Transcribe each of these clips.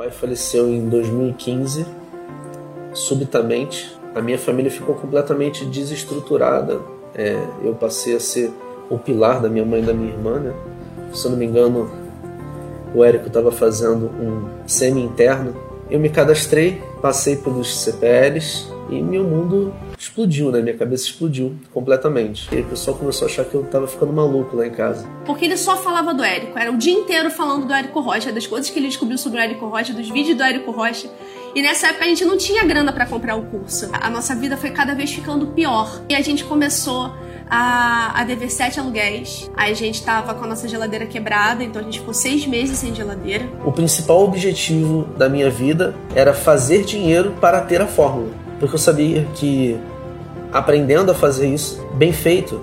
pai faleceu em 2015, subitamente. A minha família ficou completamente desestruturada. É, eu passei a ser o pilar da minha mãe e da minha irmã, né? Se eu não me engano, o Érico estava fazendo um semi-interno. Eu me cadastrei, passei pelos CPLs e meu mundo explodiu, né? Minha cabeça explodiu completamente. E o pessoal começou a achar que eu tava ficando maluco lá em casa. Porque ele só falava do Érico, era o dia inteiro falando do Érico Rocha, das coisas que ele descobriu sobre o Érico Rocha, dos vídeos do Érico Rocha. E nessa época a gente não tinha grana para comprar o curso. A nossa vida foi cada vez ficando pior. E a gente começou a, a dever sete aluguéis. Aí a gente tava com a nossa geladeira quebrada, então a gente ficou seis meses sem geladeira. O principal objetivo da minha vida era fazer dinheiro para ter a fórmula. Porque eu sabia que aprendendo a fazer isso bem feito,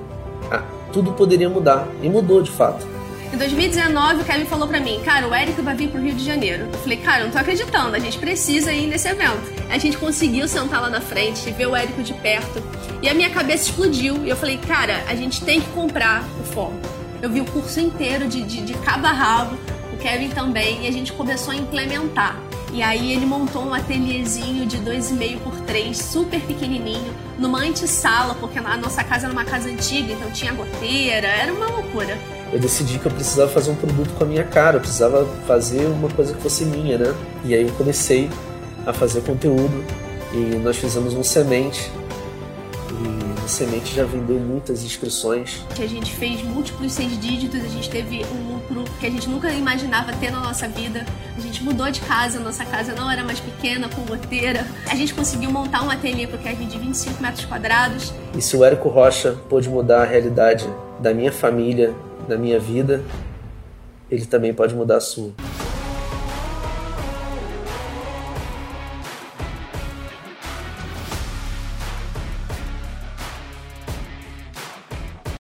ah, tudo poderia mudar. E mudou de fato. Em 2019, o Kevin falou pra mim, cara, o Érico vai vir pro Rio de Janeiro. Eu falei, cara, eu não tô acreditando, a gente precisa ir nesse evento. A gente conseguiu sentar lá na frente, ver o Érico de perto. E a minha cabeça explodiu. E eu falei, cara, a gente tem que comprar o foco. Eu vi o curso inteiro de, de, de cabo a rabo, o Kevin também, e a gente começou a implementar. E aí ele montou um ateliêzinho de 2,5 por 3, super pequenininho, numa antessala, porque a nossa casa era uma casa antiga, então tinha goteira, era uma loucura. Eu decidi que eu precisava fazer um produto com a minha cara, eu precisava fazer uma coisa que fosse minha, né? E aí eu comecei a fazer conteúdo e nós fizemos um semente a Semente já vendeu muitas inscrições. Que a gente fez múltiplos seis dígitos, a gente teve um lucro que a gente nunca imaginava ter na nossa vida. A gente mudou de casa, nossa casa não era mais pequena, com goteira. A gente conseguiu montar um ateliê pro Kevin de 25 metros quadrados. E se o Érico Rocha pôde mudar a realidade da minha família, da minha vida, ele também pode mudar a sua.